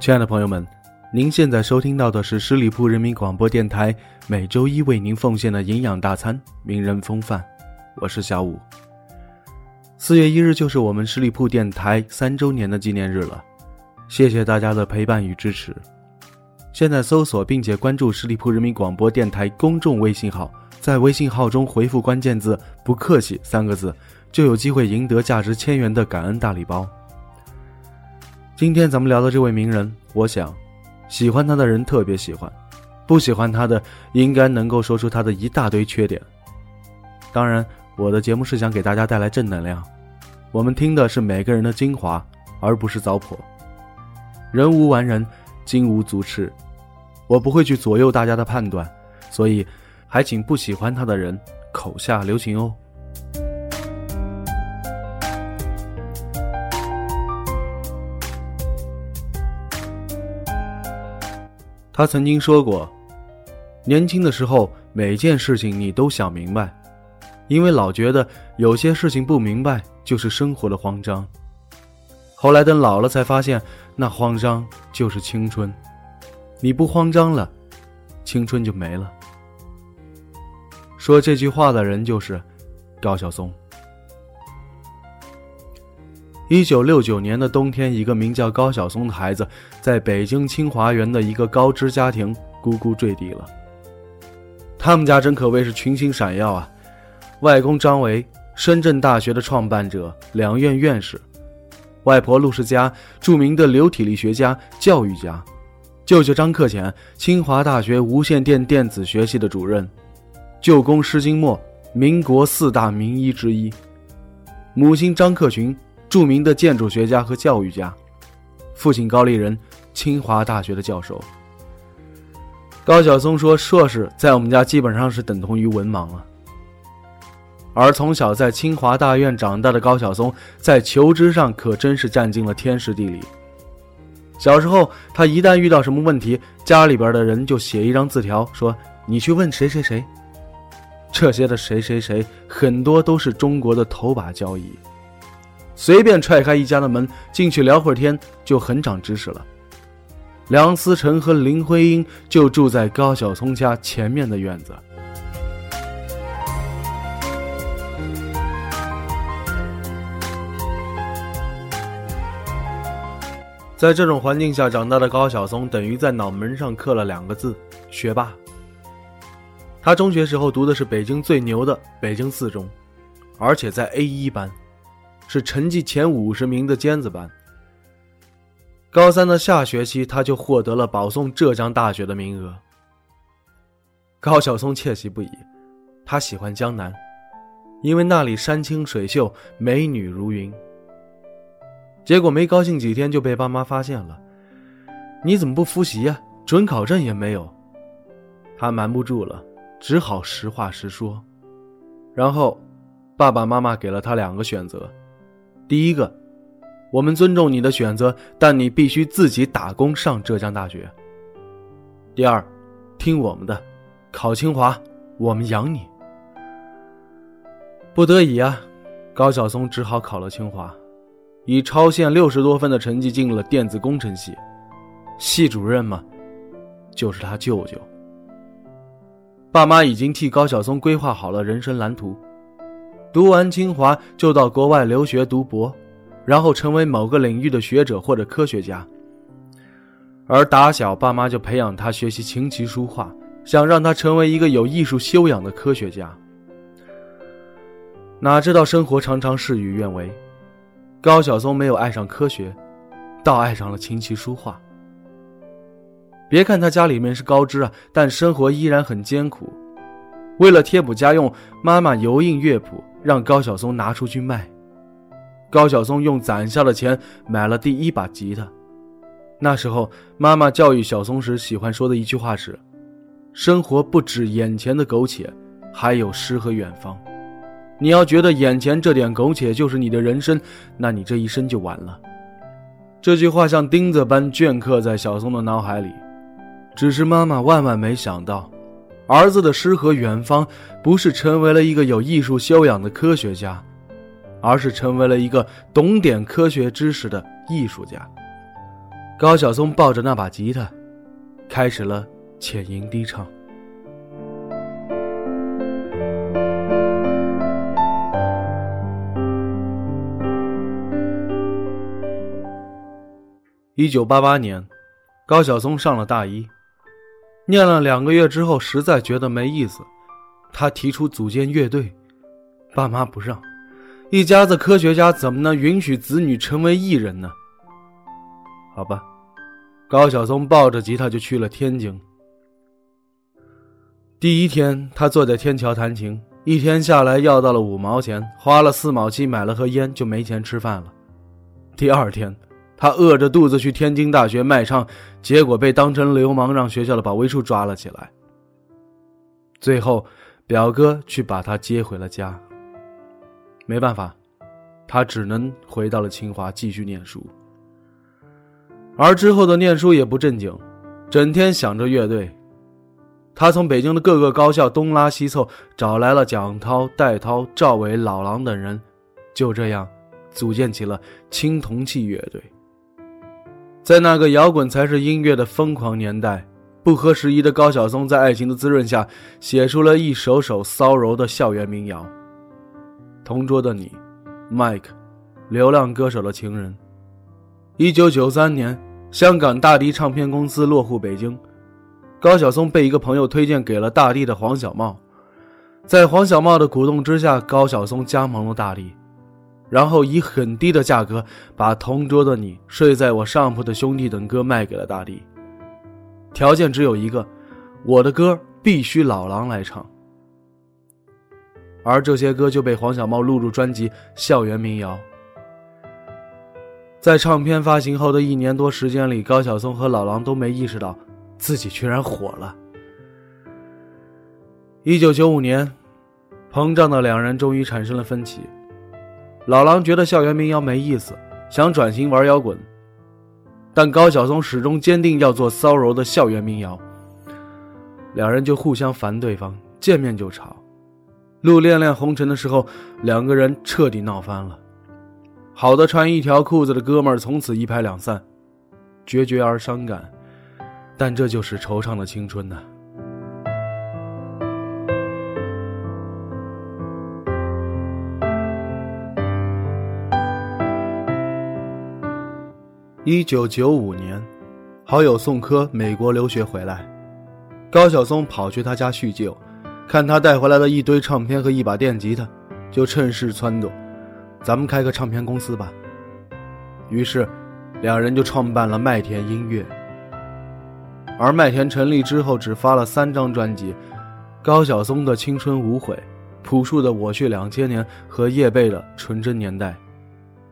亲爱的朋友们，您现在收听到的是十里铺人民广播电台每周一为您奉献的营养大餐——名人风范。我是小五。四月一日就是我们十里铺电台三周年的纪念日了，谢谢大家的陪伴与支持。现在搜索并且关注十里铺人民广播电台公众微信号，在微信号中回复关键字“不客气”三个字，就有机会赢得价值千元的感恩大礼包。今天咱们聊的这位名人，我想，喜欢他的人特别喜欢，不喜欢他的应该能够说出他的一大堆缺点。当然，我的节目是想给大家带来正能量，我们听的是每个人的精华，而不是糟粕。人无完人，金无足赤，我不会去左右大家的判断，所以，还请不喜欢他的人口下留情哦。他曾经说过：“年轻的时候，每件事情你都想明白，因为老觉得有些事情不明白就是生活的慌张。后来等老了才发现，那慌张就是青春。你不慌张了，青春就没了。”说这句话的人就是高晓松。一九六九年的冬天，一个名叫高晓松的孩子，在北京清华园的一个高知家庭咕咕坠地了。他们家真可谓是群星闪耀啊！外公张维，深圳大学的创办者，两院院士；外婆陆世佳，著名的流体力学家、教育家；舅舅张克俭，清华大学无线电电子学系的主任；舅公施金墨，民国四大名医之一；母亲张克群。著名的建筑学家和教育家，父亲高立仁，清华大学的教授。高晓松说：“硕士在我们家基本上是等同于文盲了。”而从小在清华大院长大的高晓松，在求知上可真是占尽了天时地利。小时候，他一旦遇到什么问题，家里边的人就写一张字条，说：“你去问谁谁谁。”这些的谁谁谁，很多都是中国的头把交椅。随便踹开一家的门进去聊会儿天，就很长知识了。梁思成和林徽因就住在高晓松家前面的院子。在这种环境下长大的高晓松，等于在脑门上刻了两个字：学霸。他中学时候读的是北京最牛的北京四中，而且在 A 一班。是成绩前五十名的尖子班。高三的下学期，他就获得了保送浙江大学的名额。高晓松窃喜不已，他喜欢江南，因为那里山清水秀，美女如云。结果没高兴几天就被爸妈发现了，你怎么不复习呀？准考证也没有。他瞒不住了，只好实话实说。然后，爸爸妈妈给了他两个选择。第一个，我们尊重你的选择，但你必须自己打工上浙江大学。第二，听我们的，考清华，我们养你。不得已啊，高晓松只好考了清华，以超线六十多分的成绩进了电子工程系。系主任嘛，就是他舅舅。爸妈已经替高晓松规划好了人生蓝图，读完清华就到国外留学读博，然后成为某个领域的学者或者科学家。而打小爸妈就培养他学习琴棋书画，想让他成为一个有艺术修养的科学家。哪知道生活常常事与愿违，高晓松没有爱上科学，倒爱上了琴棋书画。别看他家里面是高知啊，但生活依然很艰苦。为了贴补家用，妈妈油印乐谱，让高晓松拿出去卖。高晓松用攒下的钱买了第一把吉他。那时候，妈妈教育小松时喜欢说的一句话是：“生活不止眼前的苟且，还有诗和远方。你要觉得眼前这点苟且就是你的人生，那你这一生就完了。”这句话像钉子般镌刻在小松的脑海里。只是妈妈万万没想到，儿子的诗和远方不是成为了一个有艺术修养的科学家，而是成为了一个懂点科学知识的艺术家。高晓松抱着那把吉他，开始了浅吟低唱。一九八八年，高晓松上了大一。念了两个月之后，实在觉得没意思，他提出组建乐队，爸妈不让。一家子科学家怎么能允许子女成为艺人呢？好吧，高晓松抱着吉他就去了天津。第一天，他坐在天桥弹琴，一天下来要到了五毛钱，花了四毛七买了盒烟，就没钱吃饭了。第二天。他饿着肚子去天津大学卖唱，结果被当成流氓，让学校的保卫处抓了起来。最后，表哥去把他接回了家。没办法，他只能回到了清华继续念书。而之后的念书也不正经，整天想着乐队。他从北京的各个高校东拉西凑，找来了蒋涛、戴涛、赵伟、老狼等人，就这样组建起了青铜器乐队。在那个摇滚才是音乐的疯狂年代，不合时宜的高晓松在爱情的滋润下，写出了一首首骚柔的校园民谣。同桌的你，Mike，流浪歌手的情人。一九九三年，香港大地唱片公司落户北京，高晓松被一个朋友推荐给了大地的黄小茂，在黄小茂的鼓动之下，高晓松加盟了大地。然后以很低的价格把《同桌的你》《睡在我上铺的兄弟》等歌卖给了大地，条件只有一个：我的歌必须老狼来唱。而这些歌就被黄小茂录入专辑《校园民谣》。在唱片发行后的一年多时间里，高晓松和老狼都没意识到自己居然火了。一九九五年，膨胀的两人终于产生了分歧。老狼觉得校园民谣没意思，想转型玩摇滚，但高晓松始终坚定要做骚柔的校园民谣。两人就互相烦对方，见面就吵。录《恋恋红尘》的时候，两个人彻底闹翻了。好的穿一条裤子的哥们儿从此一拍两散，决绝而伤感，但这就是惆怅的青春呐。一九九五年，好友宋柯美国留学回来，高晓松跑去他家叙旧，看他带回来的一堆唱片和一把电吉他，就趁势撺掇：“咱们开个唱片公司吧。”于是，两人就创办了麦田音乐。而麦田成立之后，只发了三张专辑：高晓松的《青春无悔》，朴树的《我去两千年》和叶蓓的《纯真年代》。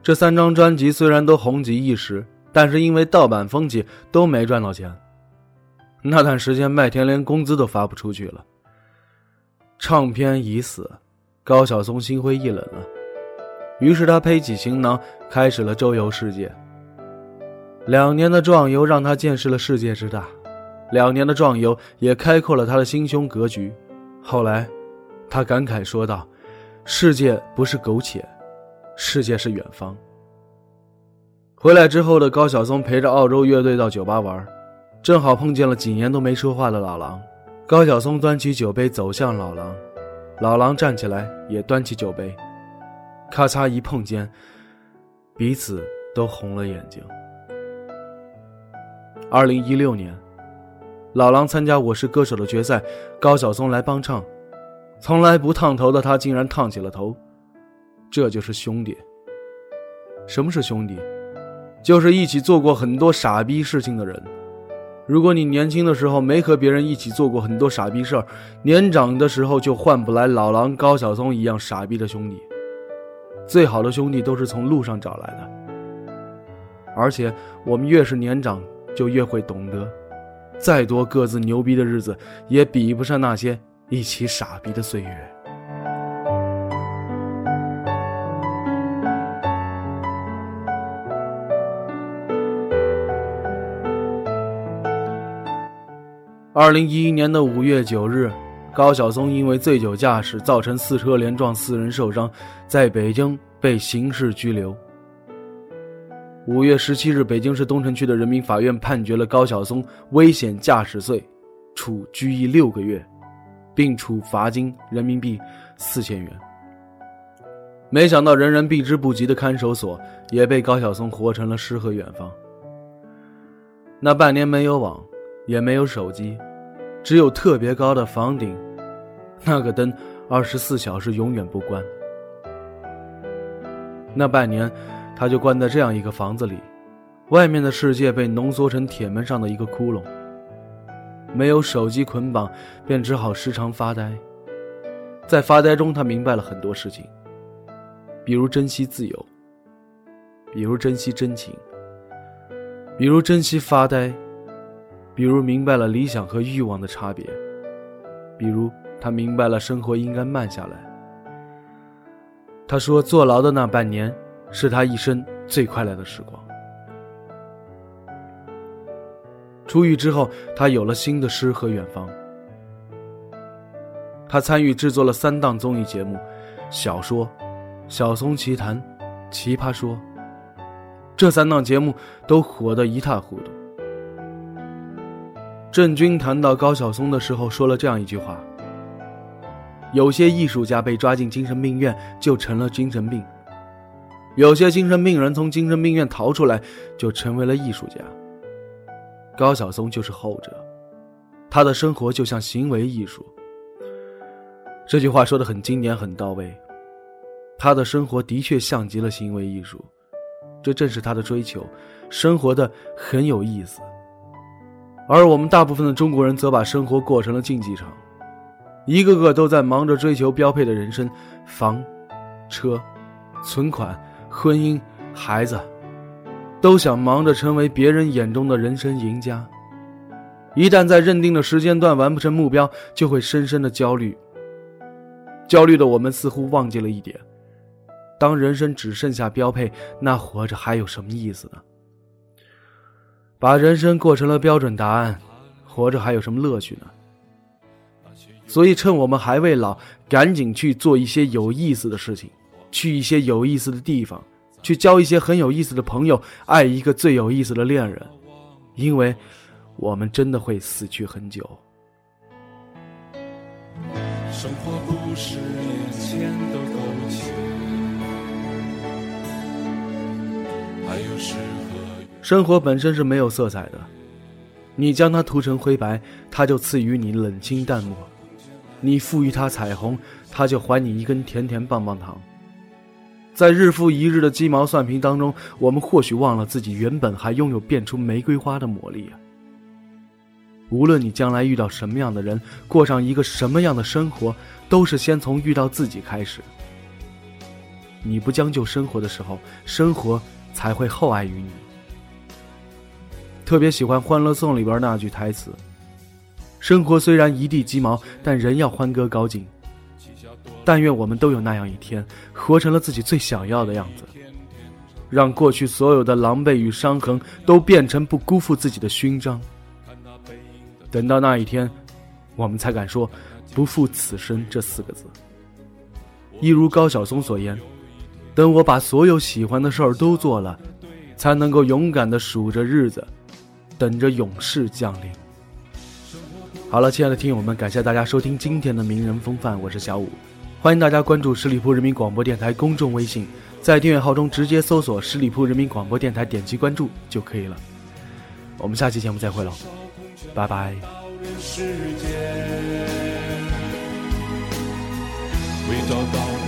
这三张专辑虽然都红极一时。但是因为盗版风气，都没赚到钱。那段时间，麦田连工资都发不出去了。唱片已死，高晓松心灰意冷了。于是他背起行囊，开始了周游世界。两年的壮游让他见识了世界之大，两年的壮游也开阔了他的心胸格局。后来，他感慨说道：“世界不是苟且，世界是远方。回来之后的高晓松陪着澳洲乐队到酒吧玩，正好碰见了几年都没说话的老狼。高晓松端起酒杯走向老狼，老狼站起来也端起酒杯，咔嚓一碰间，彼此都红了眼睛。二零一六年，老狼参加《我是歌手》的决赛，高晓松来帮唱，从来不烫头的他竟然烫起了头，这就是兄弟。什么是兄弟？就是一起做过很多傻逼事情的人。如果你年轻的时候没和别人一起做过很多傻逼事儿，年长的时候就换不来老狼高晓松一样傻逼的兄弟。最好的兄弟都是从路上找来的，而且我们越是年长，就越会懂得，再多各自牛逼的日子，也比不上那些一起傻逼的岁月。二零一一年的五月九日，高晓松因为醉酒驾驶造成四车连撞，四人受伤，在北京被刑事拘留。五月十七日，北京市东城区的人民法院判决了高晓松危险驾驶罪，处拘役六个月，并处罚金人民币四千元。没想到，人人避之不及的看守所也被高晓松活成了诗和远方。那半年没有网，也没有手机。只有特别高的房顶，那个灯二十四小时永远不关。那半年，他就关在这样一个房子里，外面的世界被浓缩成铁门上的一个窟窿。没有手机捆绑，便只好时常发呆。在发呆中，他明白了很多事情，比如珍惜自由，比如珍惜真情，比如珍惜发呆。比如明白了理想和欲望的差别，比如他明白了生活应该慢下来。他说，坐牢的那半年是他一生最快乐的时光。出狱之后，他有了新的诗和远方。他参与制作了三档综艺节目：小说、小松奇谈、奇葩说。这三档节目都火得一塌糊涂。郑钧谈到高晓松的时候，说了这样一句话：“有些艺术家被抓进精神病院，就成了精神病；有些精神病人从精神病院逃出来，就成为了艺术家。高晓松就是后者，他的生活就像行为艺术。”这句话说的很经典，很到位。他的生活的确像极了行为艺术，这正是他的追求，生活的很有意思。而我们大部分的中国人则把生活过成了竞技场，一个个都在忙着追求标配的人生，房、车、存款、婚姻、孩子，都想忙着成为别人眼中的人生赢家。一旦在认定的时间段完不成目标，就会深深的焦虑。焦虑的我们似乎忘记了一点：当人生只剩下标配，那活着还有什么意思呢？把人生过成了标准答案，活着还有什么乐趣呢？所以，趁我们还未老，赶紧去做一些有意思的事情，去一些有意思的地方，去交一些很有意思的朋友，爱一个最有意思的恋人，因为，我们真的会死去很久。生活不是眼前的苟且，还有时。生活本身是没有色彩的，你将它涂成灰白，它就赐予你冷清淡漠；你赋予它彩虹，它就还你一根甜甜棒棒糖。在日复一日的鸡毛蒜皮当中，我们或许忘了自己原本还拥有变出玫瑰花的魔力啊！无论你将来遇到什么样的人，过上一个什么样的生活，都是先从遇到自己开始。你不将就生活的时候，生活才会厚爱于你。特别喜欢《欢乐颂》里边那句台词：“生活虽然一地鸡毛，但人要欢歌高进。但愿我们都有那样一天，活成了自己最想要的样子，让过去所有的狼狈与伤痕都变成不辜负自己的勋章。等到那一天，我们才敢说‘不负此生’这四个字。一如高晓松所言，等我把所有喜欢的事儿都做了，才能够勇敢地数着日子，等着勇士降临。好了，亲爱的听友们，感谢大家收听今天的名人风范，我是小五，欢迎大家关注十里铺人民广播电台公众微信，在订阅号中直接搜索“十里铺人民广播电台”，点击关注就可以了。我们下期节目再会喽，拜拜。找到